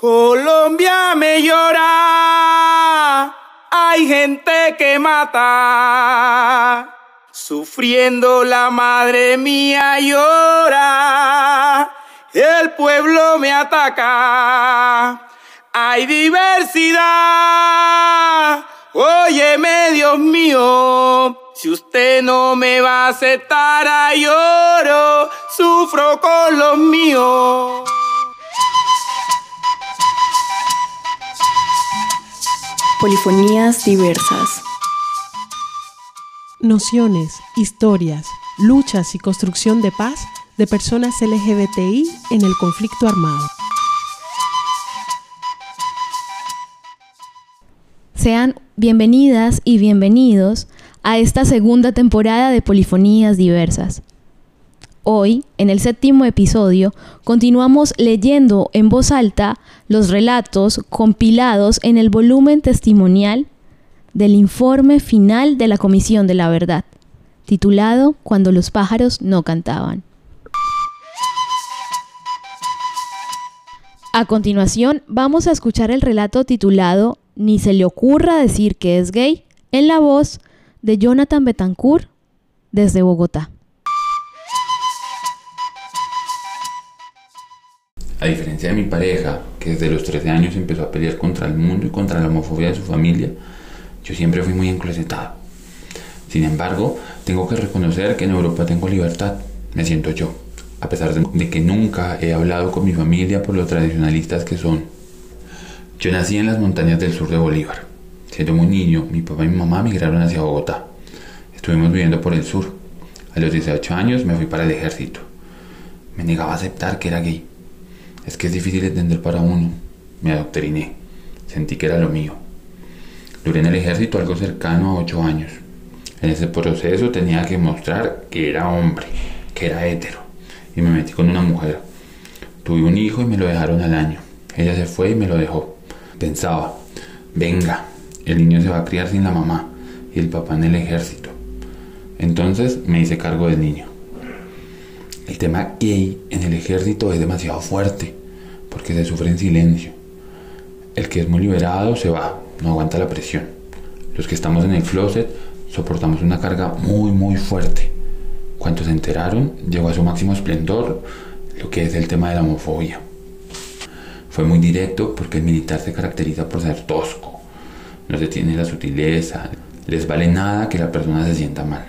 Colombia me llora, hay gente que mata, sufriendo la madre mía llora, el pueblo me ataca, hay diversidad, óyeme Dios mío, si usted no me va a aceptar lloro, sufro con los míos. Polifonías diversas. Nociones, historias, luchas y construcción de paz de personas LGBTI en el conflicto armado. Sean bienvenidas y bienvenidos a esta segunda temporada de Polifonías Diversas. Hoy, en el séptimo episodio, continuamos leyendo en voz alta los relatos compilados en el volumen testimonial del informe final de la Comisión de la Verdad, titulado Cuando los pájaros no cantaban. A continuación, vamos a escuchar el relato titulado Ni se le ocurra decir que es gay, en la voz de Jonathan Betancourt desde Bogotá. A diferencia de mi pareja, que desde los 13 años empezó a pelear contra el mundo y contra la homofobia de su familia, yo siempre fui muy enclosetado. Sin embargo, tengo que reconocer que en Europa tengo libertad, me siento yo, a pesar de que nunca he hablado con mi familia por lo tradicionalistas que son. Yo nací en las montañas del sur de Bolívar. Siendo muy niño, mi papá y mi mamá migraron hacia Bogotá. Estuvimos viviendo por el sur. A los 18 años me fui para el ejército. Me negaba a aceptar que era gay es que es difícil entender para uno. Me adoctriné. Sentí que era lo mío. Duré en el ejército algo cercano a ocho años. En ese proceso tenía que mostrar que era hombre, que era hétero. Y me metí con una mujer. Tuve un hijo y me lo dejaron al año. Ella se fue y me lo dejó. Pensaba, venga, el niño se va a criar sin la mamá y el papá en el ejército. Entonces me hice cargo del niño. El tema gay en el ejército es demasiado fuerte porque se sufre en silencio. El que es muy liberado se va, no aguanta la presión. Los que estamos en el closet soportamos una carga muy muy fuerte. Cuando se enteraron, llegó a su máximo esplendor lo que es el tema de la homofobia. Fue muy directo porque el militar se caracteriza por ser tosco, no se tiene la sutileza, les vale nada que la persona se sienta mal.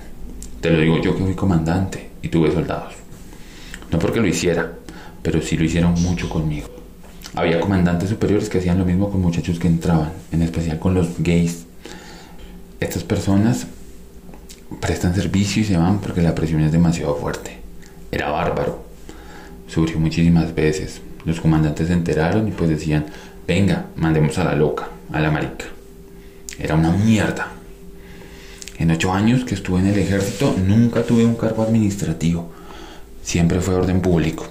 Te lo digo yo que fui comandante y tuve soldados. No porque lo hiciera, pero sí lo hicieron mucho conmigo. Había comandantes superiores que hacían lo mismo con muchachos que entraban, en especial con los gays. Estas personas prestan servicio y se van porque la presión es demasiado fuerte. Era bárbaro. Surgió muchísimas veces. Los comandantes se enteraron y pues decían, venga, mandemos a la loca, a la marica. Era una mierda. En ocho años que estuve en el ejército nunca tuve un cargo administrativo. Siempre fue orden público.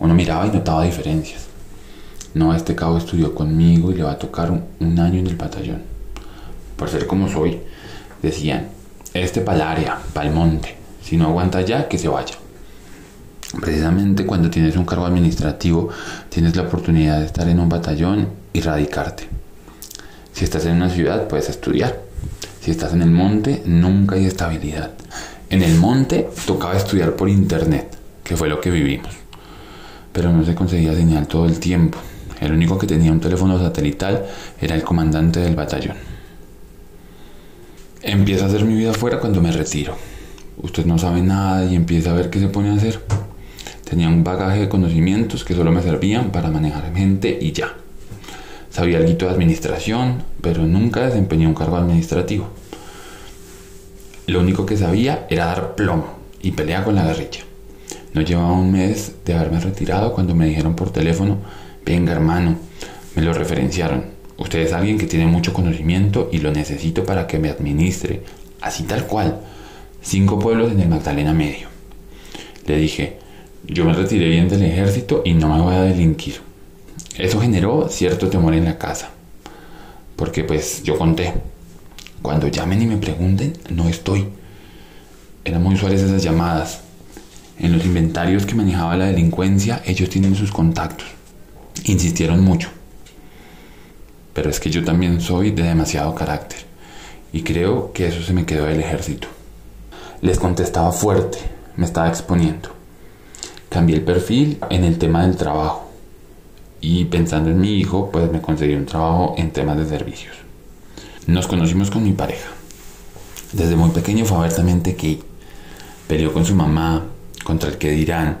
Uno miraba y notaba diferencias. No, este cabo estudió conmigo y le va a tocar un, año en el batallón. Por ser como soy, decían, este para el área, para el monte. Si no aguanta ya, que se vaya. Precisamente cuando tienes un cargo administrativo, tienes la oportunidad de estar en un batallón y radicarte. Si estás en una ciudad, puedes estudiar. Si estás en el monte, nunca hay estabilidad. En el monte tocaba estudiar por internet, que fue lo que vivimos pero no se conseguía señal todo el tiempo. El único que tenía un teléfono satelital era el comandante del batallón. Empieza a hacer mi vida afuera cuando me retiro. Usted no sabe nada y empieza a ver qué se pone a hacer. Tenía un bagaje de conocimientos que solo me servían para manejar gente y ya. Sabía algo de administración, pero nunca desempeñé un cargo administrativo. Lo único que sabía era dar plomo y pelear con la guerrilla. No llevaba un mes de haberme retirado cuando me dijeron por teléfono, venga hermano, me lo referenciaron. Usted es alguien que tiene mucho conocimiento y lo necesito para que me administre, así tal cual. Cinco pueblos en el Magdalena Medio. Le dije, yo me retiré bien del ejército y no me voy a delinquir. Eso generó cierto temor en la casa. Porque pues yo conté, cuando llamen y me pregunten, no estoy. Eran muy suaves esas llamadas. En los inventarios que manejaba la delincuencia, ellos tienen sus contactos. Insistieron mucho. pero es que yo también soy de demasiado carácter y creo que eso se me quedó del ejército. Les contestaba fuerte, me estaba exponiendo. Cambié el perfil en el tema del trabajo y pensando en mi hijo, pues me conseguí un trabajo en temas de servicios. Nos conocimos con mi pareja. Desde muy pequeño fue abiertamente gay. Peleó con su mamá, contra el que dirán.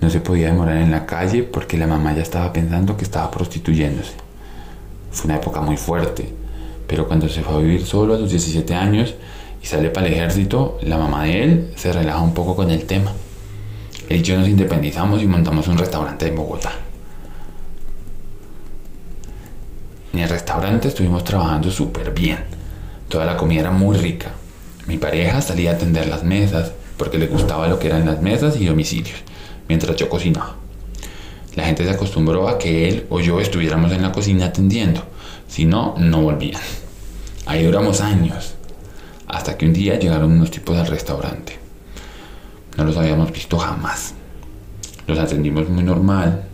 No se podía demorar en la calle porque la mamá ya estaba pensando que estaba prostituyéndose. Fue una época muy fuerte, pero cuando se fue a vivir solo a los 17 años y sale para el ejército, la mamá de él se relaja un poco con el tema. Él y yo nos independizamos y montamos un restaurante en Bogotá. En el restaurante estuvimos trabajando súper bien. Toda la comida era muy rica. Mi pareja salía a atender las mesas porque le gustaba lo que eran las mesas y domicilios, mientras yo cocinaba. La gente se acostumbró a que él o yo estuviéramos en la cocina atendiendo. Si no, no volvían. Ahí duramos años, hasta que un día llegaron unos tipos al restaurante. No los habíamos visto jamás. Los atendimos muy normal.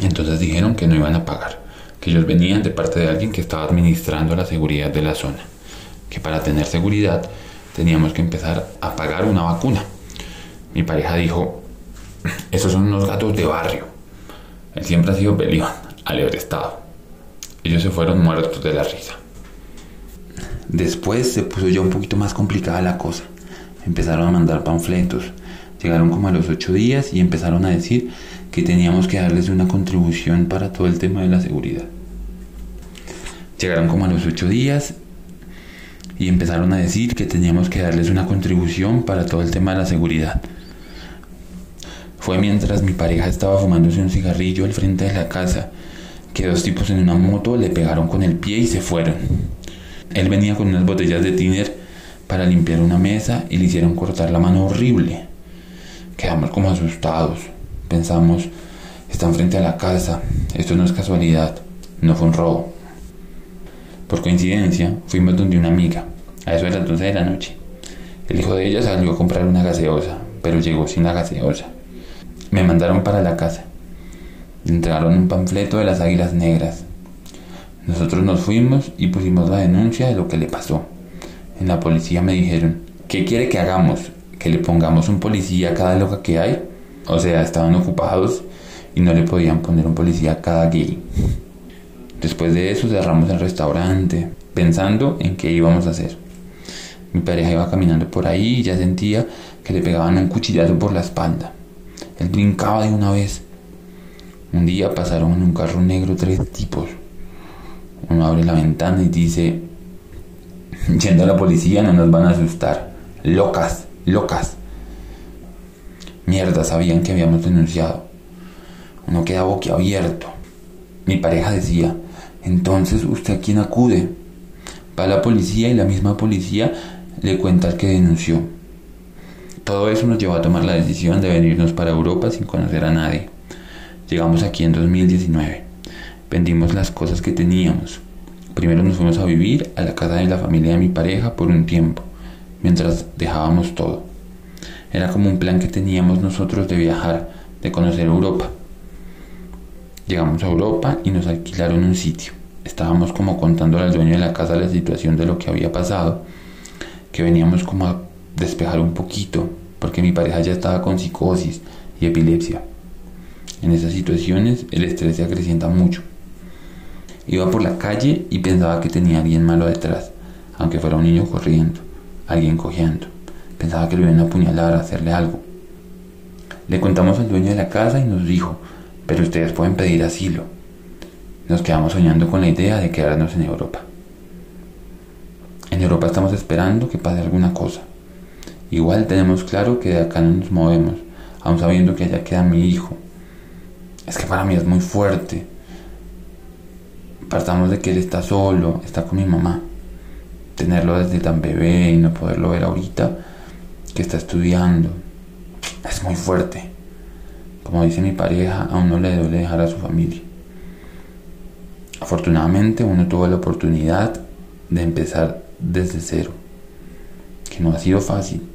Entonces dijeron que no iban a pagar, que ellos venían de parte de alguien que estaba administrando la seguridad de la zona, que para tener seguridad teníamos que empezar a pagar una vacuna. Mi pareja dijo, esos son unos gatos de barrio. Él siempre ha sido peleón, estado. Ellos se fueron muertos de la risa. Después se puso ya un poquito más complicada la cosa. Empezaron a mandar panfletos. Llegaron como a los ocho días y empezaron a decir que teníamos que darles una contribución para todo el tema de la seguridad. Llegaron como a los ocho días y empezaron a decir que teníamos que darles una contribución para todo el tema de la seguridad. Fue mientras mi pareja estaba fumándose un cigarrillo al frente de la casa que dos tipos en una moto le pegaron con el pie y se fueron. Él venía con unas botellas de tiner para limpiar una mesa y le hicieron cortar la mano horrible. Quedamos como asustados. Pensamos, están frente a la casa, esto no es casualidad, no fue un robo. Por coincidencia, fuimos donde una amiga, a eso de las 12 de la noche. El hijo de ella salió a comprar una gaseosa, pero llegó sin la gaseosa. Me mandaron para la casa. Entregaron un panfleto de las águilas negras. Nosotros nos fuimos y pusimos la denuncia de lo que le pasó. En la policía me dijeron, ¿qué quiere que hagamos? ¿Que le pongamos un policía a cada loca que hay? O sea, estaban ocupados y no le podían poner un policía a cada gay. Después de eso cerramos el restaurante, pensando en qué íbamos a hacer. Mi pareja iba caminando por ahí y ya sentía que le pegaban un cuchillazo por la espalda. Él brincaba de una vez. Un día pasaron en un carro negro tres tipos. Uno abre la ventana y dice, yendo a la policía no nos van a asustar. Locas, locas. Mierda, sabían que habíamos denunciado. Uno queda boquiabierto. Mi pareja decía, entonces usted a quién acude. Va la policía y la misma policía le cuenta al que denunció. Todo eso nos llevó a tomar la decisión de venirnos para Europa sin conocer a nadie. Llegamos aquí en 2019. Vendimos las cosas que teníamos. Primero nos fuimos a vivir a la casa de la familia de mi pareja por un tiempo, mientras dejábamos todo. Era como un plan que teníamos nosotros de viajar, de conocer Europa. Llegamos a Europa y nos alquilaron un sitio. Estábamos como contando al dueño de la casa la situación de lo que había pasado, que veníamos como a despejar un poquito, porque mi pareja ya estaba con psicosis y epilepsia. En esas situaciones el estrés se acrecienta mucho. Iba por la calle y pensaba que tenía alguien malo detrás, aunque fuera un niño corriendo, alguien cojeando. Pensaba que lo iban a apuñalar, a hacerle algo. Le contamos al dueño de la casa y nos dijo, pero ustedes pueden pedir asilo. Nos quedamos soñando con la idea de quedarnos en Europa. En Europa estamos esperando que pase alguna cosa. Igual tenemos claro que de acá no nos movemos, aun sabiendo que allá queda mi hijo. Es que para mí es muy fuerte. Partamos de que él está solo, está con mi mamá. Tenerlo desde tan bebé y no poderlo ver ahorita, que está estudiando, es muy fuerte. Como dice mi pareja, aún no le duele dejar a su familia. Afortunadamente uno tuvo la oportunidad de empezar desde cero, que no ha sido fácil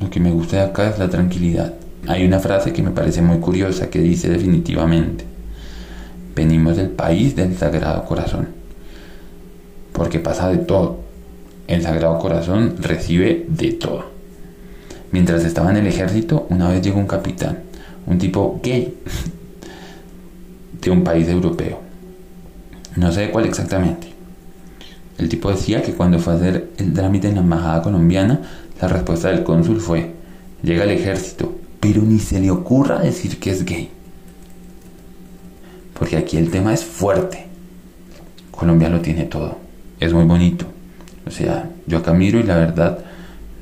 lo que me gusta de acá es la tranquilidad. Hay una frase que me parece muy curiosa que dice definitivamente, venimos del país del Sagrado Corazón. Porque pasa de todo. El Sagrado Corazón recibe de todo. Mientras estaba en el ejército, una vez llegó un capitán, un tipo gay, de un país europeo. No sé cuál exactamente. El tipo decía que cuando fue a hacer el trámite en la embajada colombiana, la respuesta del cónsul fue, llega el ejército, pero ni se le ocurra decir que es gay. Porque aquí el tema es fuerte. Colombia lo tiene todo. Es muy bonito. O sea, yo acá miro y la verdad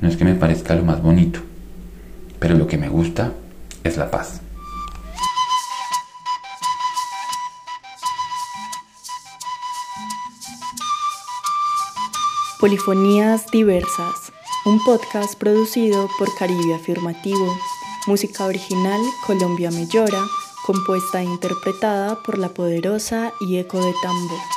no es que me parezca lo más bonito. Pero lo que me gusta es la paz. Polifonías Diversas, un podcast producido por Caribe Afirmativo, música original Colombia Me Llora, compuesta e interpretada por La Poderosa y Eco de Tambo.